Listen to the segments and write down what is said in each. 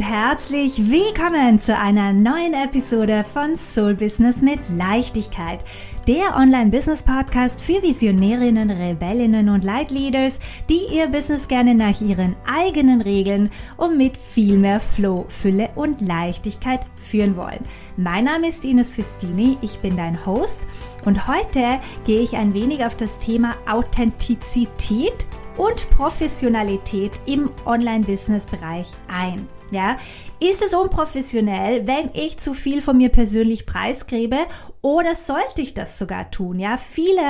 und herzlich willkommen zu einer neuen Episode von Soul Business mit Leichtigkeit, der Online-Business-Podcast für Visionärinnen, Rebellinnen und Leitleaders, die ihr Business gerne nach ihren eigenen Regeln und mit viel mehr Flow, Fülle und Leichtigkeit führen wollen. Mein Name ist Ines Festini, ich bin dein Host und heute gehe ich ein wenig auf das Thema Authentizität und Professionalität im Online-Business-Bereich ein. Ja, ist es unprofessionell, wenn ich zu viel von mir persönlich preisgebe oder sollte ich das sogar tun? Ja, viele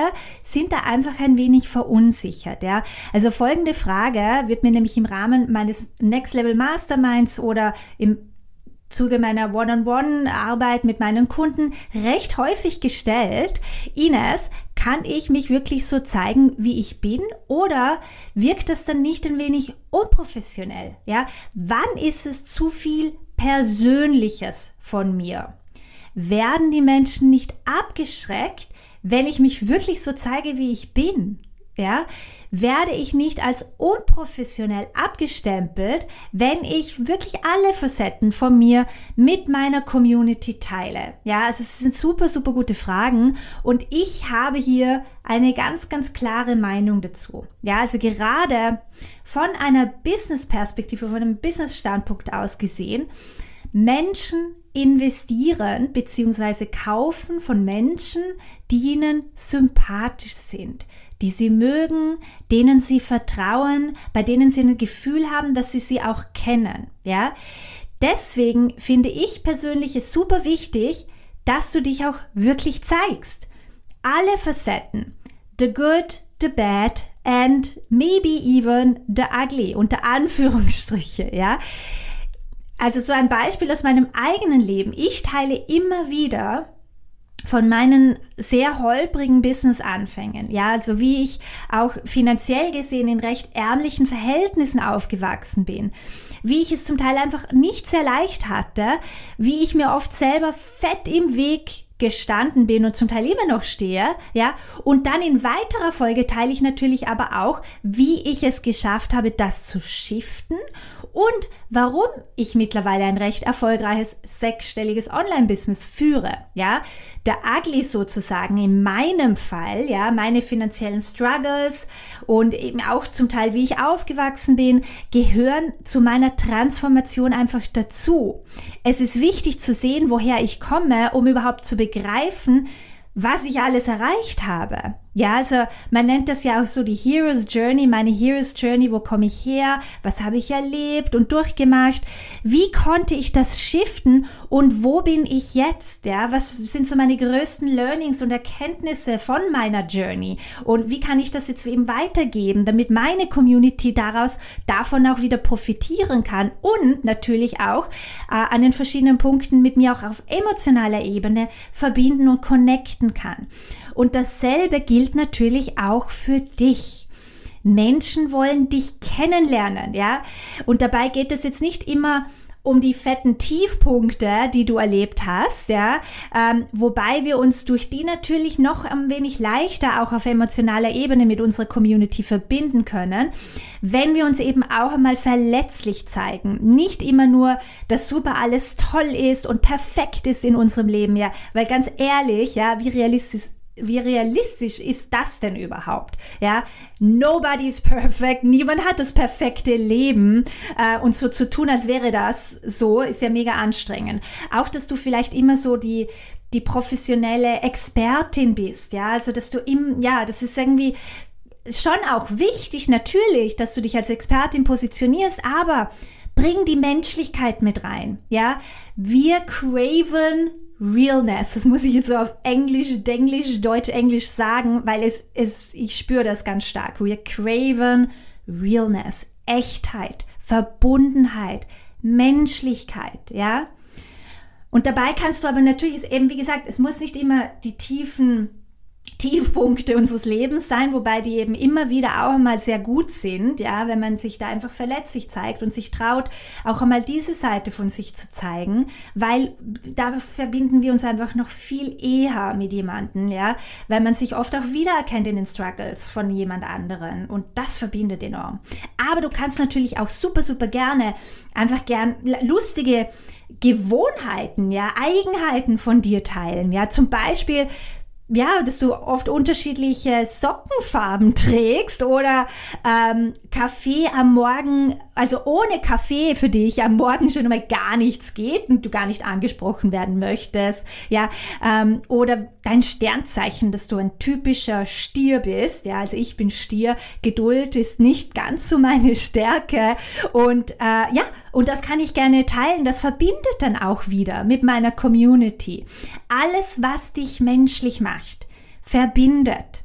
sind da einfach ein wenig verunsichert. Ja, also folgende Frage wird mir nämlich im Rahmen meines Next Level Masterminds oder im Zuge meiner One-on-One-Arbeit mit meinen Kunden recht häufig gestellt. Ines, kann ich mich wirklich so zeigen, wie ich bin? Oder wirkt das dann nicht ein wenig unprofessionell? Ja, wann ist es zu viel Persönliches von mir? Werden die Menschen nicht abgeschreckt, wenn ich mich wirklich so zeige, wie ich bin? Ja, werde ich nicht als unprofessionell abgestempelt, wenn ich wirklich alle Facetten von mir mit meiner Community teile. Ja, also es sind super, super gute Fragen und ich habe hier eine ganz, ganz klare Meinung dazu. Ja, also gerade von einer Business-Perspektive, von einem Business-Standpunkt aus gesehen, Menschen investieren bzw. kaufen von Menschen, die ihnen sympathisch sind, die sie mögen, denen sie vertrauen, bei denen sie ein Gefühl haben, dass sie sie auch kennen, ja. Deswegen finde ich persönlich es super wichtig, dass du dich auch wirklich zeigst. Alle Facetten. The good, the bad and maybe even the ugly unter Anführungsstriche, ja. Also so ein Beispiel aus meinem eigenen Leben. Ich teile immer wieder von meinen sehr holprigen Business-Anfängen, ja, also wie ich auch finanziell gesehen in recht ärmlichen Verhältnissen aufgewachsen bin, wie ich es zum Teil einfach nicht sehr leicht hatte, wie ich mir oft selber fett im Weg gestanden bin und zum Teil immer noch stehe, ja, und dann in weiterer Folge teile ich natürlich aber auch, wie ich es geschafft habe, das zu shiften und warum ich mittlerweile ein recht erfolgreiches sechsstelliges Online-Business führe. Ja, der Ugly sozusagen in meinem Fall, ja, meine finanziellen Struggles und eben auch zum Teil, wie ich aufgewachsen bin, gehören zu meiner Transformation einfach dazu. Es ist wichtig zu sehen, woher ich komme, um überhaupt zu begreifen, was ich alles erreicht habe. Ja, also man nennt das ja auch so die Hero's Journey, meine Hero's Journey, wo komme ich her, was habe ich erlebt und durchgemacht, wie konnte ich das shiften und wo bin ich jetzt, ja, was sind so meine größten Learnings und Erkenntnisse von meiner Journey? Und wie kann ich das jetzt eben weitergeben, damit meine Community daraus davon auch wieder profitieren kann? Und natürlich auch äh, an den verschiedenen Punkten mit mir auch auf emotionaler Ebene verbinden und connecten kann. Und dasselbe gilt natürlich auch für dich. Menschen wollen dich kennenlernen, ja? Und dabei geht es jetzt nicht immer um die fetten Tiefpunkte, die du erlebt hast, ja, ähm, wobei wir uns durch die natürlich noch ein wenig leichter auch auf emotionaler Ebene mit unserer Community verbinden können, wenn wir uns eben auch einmal verletzlich zeigen. Nicht immer nur, dass super alles toll ist und perfekt ist in unserem Leben, ja, weil ganz ehrlich, ja, wie realistisch wie realistisch ist das denn überhaupt? Ja, nobody is perfect, niemand hat das perfekte Leben äh, und so zu tun, als wäre das so, ist ja mega anstrengend. Auch, dass du vielleicht immer so die die professionelle Expertin bist, ja, also dass du im, ja, das ist irgendwie schon auch wichtig natürlich, dass du dich als Expertin positionierst, aber bring die Menschlichkeit mit rein, ja. Wir craven Realness. Das muss ich jetzt so auf Englisch, Denglisch, Deutsch, Englisch sagen, weil es, es, ich spüre das ganz stark. Wir craven Realness, Echtheit, Verbundenheit, Menschlichkeit, ja. Und dabei kannst du aber natürlich, ist eben wie gesagt, es muss nicht immer die tiefen Tiefpunkte unseres Lebens sein, wobei die eben immer wieder auch einmal sehr gut sind, ja, wenn man sich da einfach verletzlich zeigt und sich traut, auch einmal diese Seite von sich zu zeigen, weil da verbinden wir uns einfach noch viel eher mit jemanden, ja, weil man sich oft auch wiedererkennt in den Struggles von jemand anderen und das verbindet enorm. Aber du kannst natürlich auch super, super gerne einfach gern lustige Gewohnheiten, ja, Eigenheiten von dir teilen, ja, zum Beispiel ja, dass du oft unterschiedliche Sockenfarben trägst oder ähm, Kaffee am Morgen, also ohne Kaffee für dich am Morgen schon einmal gar nichts geht und du gar nicht angesprochen werden möchtest, ja, ähm, oder dein Sternzeichen, dass du ein typischer Stier bist, ja, also ich bin Stier, Geduld ist nicht ganz so meine Stärke. Und äh, ja, und das kann ich gerne teilen, das verbindet dann auch wieder mit meiner Community. Alles, was dich menschlich macht, verbindet.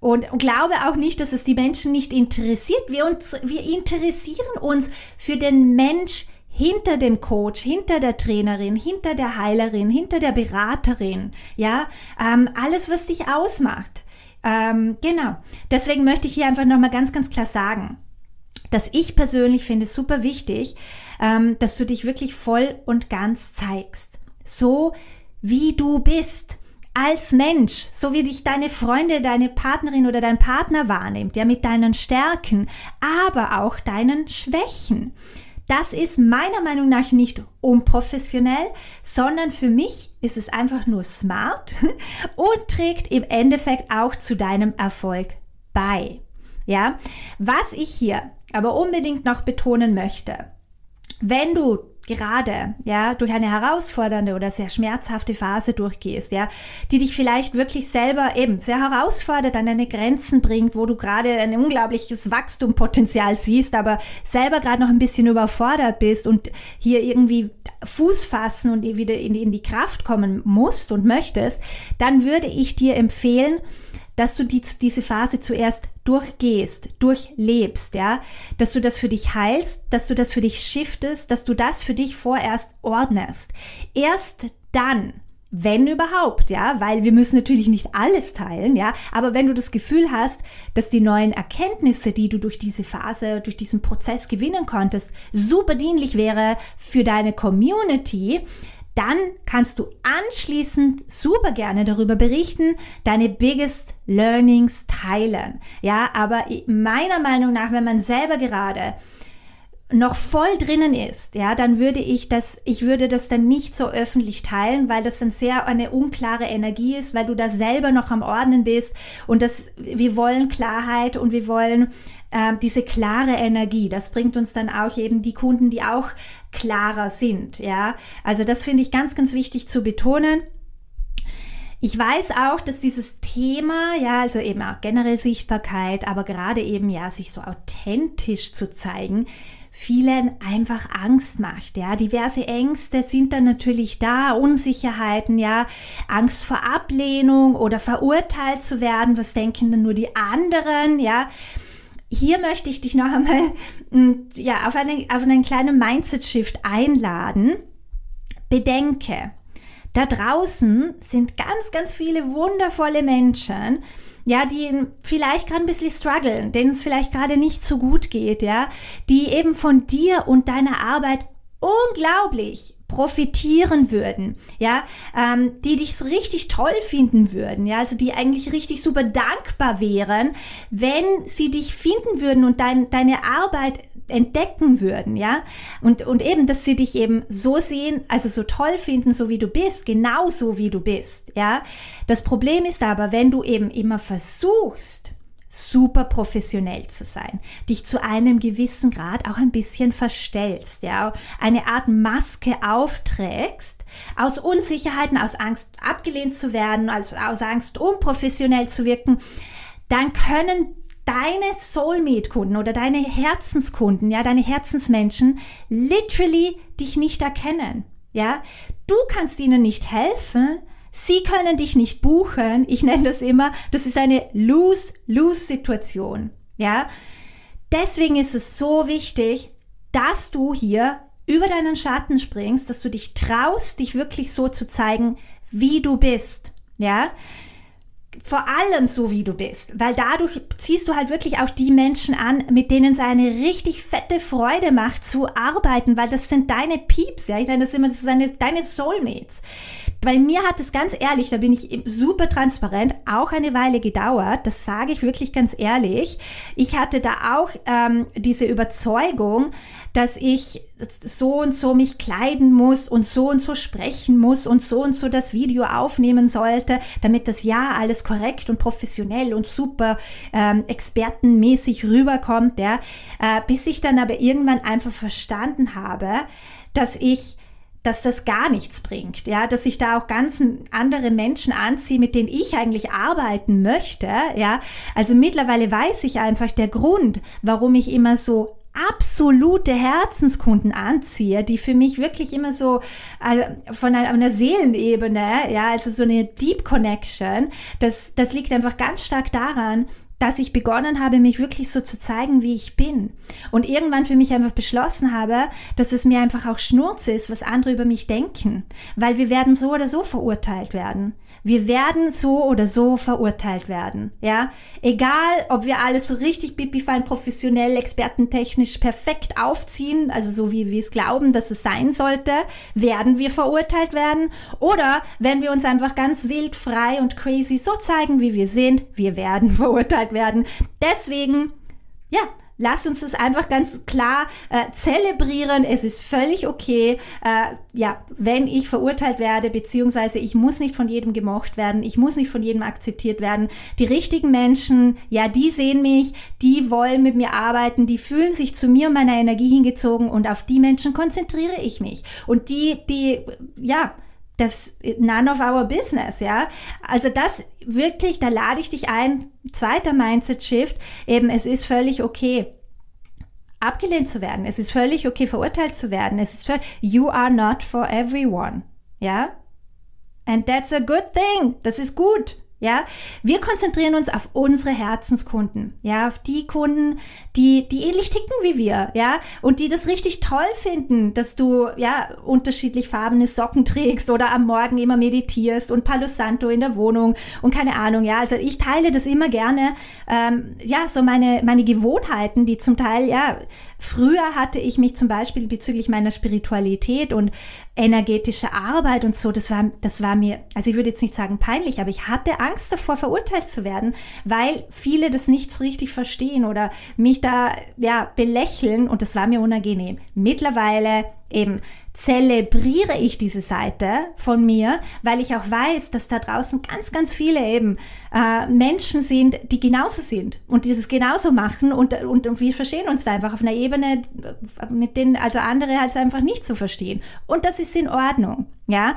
Und, glaube auch nicht, dass es die Menschen nicht interessiert. Wir, uns, wir interessieren uns für den Mensch hinter dem Coach, hinter der Trainerin, hinter der Heilerin, hinter der Beraterin. Ja, ähm, alles, was dich ausmacht. Ähm, genau. Deswegen möchte ich hier einfach nochmal ganz, ganz klar sagen, dass ich persönlich finde es super wichtig, ähm, dass du dich wirklich voll und ganz zeigst. So wie du bist als Mensch, so wie dich deine Freunde, deine Partnerin oder dein Partner wahrnimmt, ja, mit deinen Stärken, aber auch deinen Schwächen. Das ist meiner Meinung nach nicht unprofessionell, sondern für mich ist es einfach nur smart und trägt im Endeffekt auch zu deinem Erfolg bei. Ja, was ich hier aber unbedingt noch betonen möchte, wenn du gerade, ja, durch eine herausfordernde oder sehr schmerzhafte Phase durchgehst, ja, die dich vielleicht wirklich selber eben sehr herausfordert, an deine Grenzen bringt, wo du gerade ein unglaubliches Wachstumpotenzial siehst, aber selber gerade noch ein bisschen überfordert bist und hier irgendwie Fuß fassen und wieder in die, in die Kraft kommen musst und möchtest, dann würde ich dir empfehlen, dass du die, diese Phase zuerst durchgehst, durchlebst, ja, dass du das für dich heilst, dass du das für dich shiftest, dass du das für dich vorerst ordnest. Erst dann, wenn überhaupt, ja, weil wir müssen natürlich nicht alles teilen, ja, aber wenn du das Gefühl hast, dass die neuen Erkenntnisse, die du durch diese Phase, durch diesen Prozess gewinnen konntest, super dienlich wäre für deine Community, dann kannst du anschließend super gerne darüber berichten, deine biggest learnings teilen. Ja, aber meiner Meinung nach, wenn man selber gerade noch voll drinnen ist, ja, dann würde ich das, ich würde das dann nicht so öffentlich teilen, weil das dann sehr eine unklare Energie ist, weil du da selber noch am Ordnen bist und das, wir wollen Klarheit und wir wollen äh, diese klare Energie. Das bringt uns dann auch eben die Kunden, die auch klarer sind. Ja, also das finde ich ganz, ganz wichtig zu betonen. Ich weiß auch, dass dieses Thema, ja, also eben auch generell Sichtbarkeit, aber gerade eben ja, sich so authentisch zu zeigen, vielen einfach Angst macht. Ja, diverse Ängste sind dann natürlich da, Unsicherheiten, ja, Angst vor Ablehnung oder verurteilt zu werden. Was denken denn nur die anderen? Ja, hier möchte ich dich noch einmal mm, ja, auf, eine, auf einen kleinen Mindset-Shift einladen. Bedenke, da draußen sind ganz, ganz viele wundervolle Menschen, ja, die vielleicht gerade ein bisschen strugglen, denen es vielleicht gerade nicht so gut geht, ja, die eben von dir und deiner Arbeit unglaublich profitieren würden, ja, ähm, die dich so richtig toll finden würden, ja, also die eigentlich richtig super dankbar wären, wenn sie dich finden würden und dein, deine Arbeit entdecken würden, ja, und, und eben, dass sie dich eben so sehen, also so toll finden, so wie du bist, genauso wie du bist, ja. Das Problem ist aber, wenn du eben immer versuchst, super professionell zu sein, dich zu einem gewissen Grad auch ein bisschen verstellst, ja, eine Art Maske aufträgst, aus Unsicherheiten, aus Angst abgelehnt zu werden, aus, aus Angst unprofessionell zu wirken, dann können deine Soulmate-Kunden oder deine Herzenskunden, ja, deine Herzensmenschen literally dich nicht erkennen, ja. Du kannst ihnen nicht helfen, Sie können dich nicht buchen. Ich nenne das immer, das ist eine Lose-Lose-Situation. Ja? Deswegen ist es so wichtig, dass du hier über deinen Schatten springst, dass du dich traust, dich wirklich so zu zeigen, wie du bist. Ja? Vor allem so, wie du bist, weil dadurch ziehst du halt wirklich auch die Menschen an, mit denen es eine richtig fette Freude macht zu arbeiten, weil das sind deine Peeps, ja, ich immer, das sind deine Soulmates. Bei mir hat es ganz ehrlich, da bin ich super transparent, auch eine Weile gedauert. Das sage ich wirklich ganz ehrlich. Ich hatte da auch ähm, diese Überzeugung, dass ich so und so mich kleiden muss und so und so sprechen muss und so und so das Video aufnehmen sollte, damit das ja alles korrekt und professionell und super ähm, expertenmäßig rüberkommt, ja, äh, bis ich dann aber irgendwann einfach verstanden habe, dass ich dass das gar nichts bringt, ja, dass ich da auch ganz andere Menschen anziehe, mit denen ich eigentlich arbeiten möchte, ja. Also mittlerweile weiß ich einfach der Grund, warum ich immer so absolute Herzenskunden anziehe, die für mich wirklich immer so äh, von einer, einer, Seelenebene, ja, also so eine Deep Connection, das, das liegt einfach ganz stark daran, dass ich begonnen habe, mich wirklich so zu zeigen, wie ich bin. Und irgendwann für mich einfach beschlossen habe, dass es mir einfach auch Schnurz ist, was andere über mich denken. Weil wir werden so oder so verurteilt werden. Wir werden so oder so verurteilt werden. Ja, egal, ob wir alles so richtig bipifein, professionell, expertentechnisch perfekt aufziehen, also so wie wir es glauben, dass es sein sollte, werden wir verurteilt werden. Oder wenn wir uns einfach ganz wild, frei und crazy so zeigen, wie wir sind, wir werden verurteilt werden. Deswegen, ja, Lasst uns das einfach ganz klar äh, zelebrieren. Es ist völlig okay, äh, ja, wenn ich verurteilt werde, beziehungsweise ich muss nicht von jedem gemocht werden, ich muss nicht von jedem akzeptiert werden. Die richtigen Menschen, ja, die sehen mich, die wollen mit mir arbeiten, die fühlen sich zu mir und meiner Energie hingezogen und auf die Menschen konzentriere ich mich. Und die, die, ja, das none of our business, ja. Also das wirklich, da lade ich dich ein, zweiter Mindset Shift, eben es ist völlig okay abgelehnt zu werden. Es ist völlig okay verurteilt zu werden. Es ist völlig, you are not for everyone, ja. And that's a good thing. Das ist gut. Ja, wir konzentrieren uns auf unsere Herzenskunden, ja, auf die Kunden, die, die ähnlich ticken wie wir, ja, und die das richtig toll finden, dass du, ja, unterschiedlich farbene Socken trägst oder am Morgen immer meditierst und Palo Santo in der Wohnung und keine Ahnung, ja, also ich teile das immer gerne, ähm, ja, so meine, meine Gewohnheiten, die zum Teil, ja, Früher hatte ich mich zum Beispiel bezüglich meiner Spiritualität und energetischer Arbeit und so, das war, das war mir, also ich würde jetzt nicht sagen peinlich, aber ich hatte Angst davor, verurteilt zu werden, weil viele das nicht so richtig verstehen oder mich da, ja, belächeln und das war mir unangenehm. Mittlerweile eben zelebriere ich diese Seite von mir, weil ich auch weiß, dass da draußen ganz, ganz viele eben äh, Menschen sind, die genauso sind und dieses genauso machen und, und, und wir verstehen uns da einfach auf einer Ebene, mit denen also andere halt einfach nicht so verstehen. Und das ist in Ordnung, ja.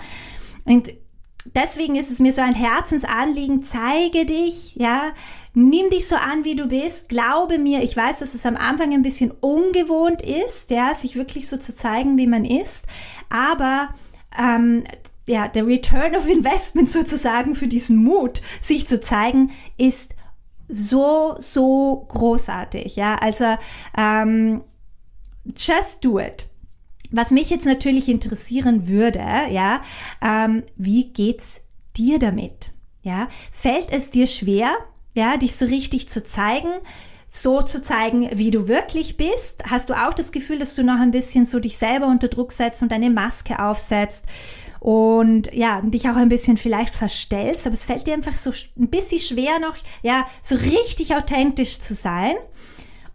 Und deswegen ist es mir so ein Herzensanliegen, zeige dich, ja, nimm dich so an, wie du bist, glaube mir, ich weiß, dass es am Anfang ein bisschen ungewohnt ist, ja, sich wirklich so zu zeigen, wie man ist, aber ähm, ja, der Return of Investment sozusagen für diesen Mut, sich zu zeigen, ist so, so großartig, ja, also ähm, just do it. Was mich jetzt natürlich interessieren würde, ja, ähm, wie geht's dir damit? Ja, fällt es dir schwer, ja, dich so richtig zu zeigen, so zu zeigen, wie du wirklich bist? Hast du auch das Gefühl, dass du noch ein bisschen so dich selber unter Druck setzt und deine Maske aufsetzt und ja, dich auch ein bisschen vielleicht verstellst, aber es fällt dir einfach so ein bisschen schwer noch, ja, so richtig authentisch zu sein?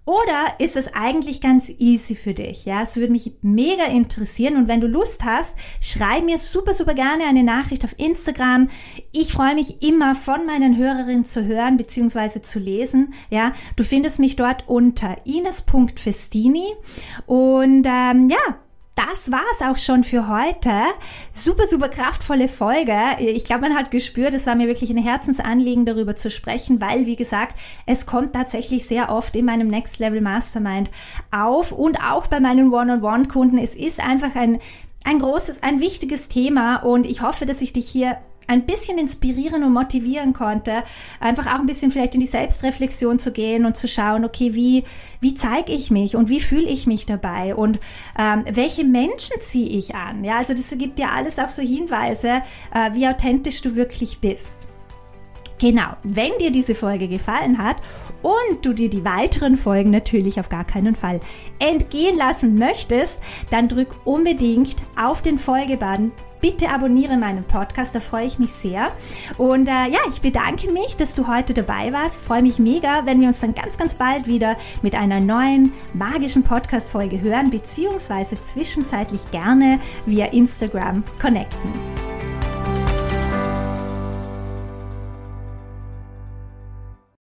Oder ist es eigentlich ganz easy für dich? Ja, es würde mich mega interessieren. Und wenn du Lust hast, schreib mir super, super gerne eine Nachricht auf Instagram. Ich freue mich immer von meinen Hörerinnen zu hören bzw. zu lesen. Ja, du findest mich dort unter ines.festini. Und ähm, ja, das war's auch schon für heute. Super, super kraftvolle Folge. Ich glaube, man hat gespürt, es war mir wirklich ein Herzensanliegen, darüber zu sprechen, weil, wie gesagt, es kommt tatsächlich sehr oft in meinem Next Level Mastermind auf und auch bei meinen One-on-One-Kunden. Es ist einfach ein, ein großes, ein wichtiges Thema und ich hoffe, dass ich dich hier ein bisschen inspirieren und motivieren konnte, einfach auch ein bisschen vielleicht in die Selbstreflexion zu gehen und zu schauen, okay, wie, wie zeige ich mich und wie fühle ich mich dabei und ähm, welche Menschen ziehe ich an? Ja, also das gibt dir alles auch so Hinweise, äh, wie authentisch du wirklich bist. Genau, wenn dir diese Folge gefallen hat und du dir die weiteren Folgen natürlich auf gar keinen Fall entgehen lassen möchtest, dann drück unbedingt auf den Folgebutton Bitte abonniere meinen Podcast, da freue ich mich sehr. Und äh, ja, ich bedanke mich, dass du heute dabei warst. Freue mich mega, wenn wir uns dann ganz, ganz bald wieder mit einer neuen magischen Podcast-Folge hören, beziehungsweise zwischenzeitlich gerne via Instagram connecten.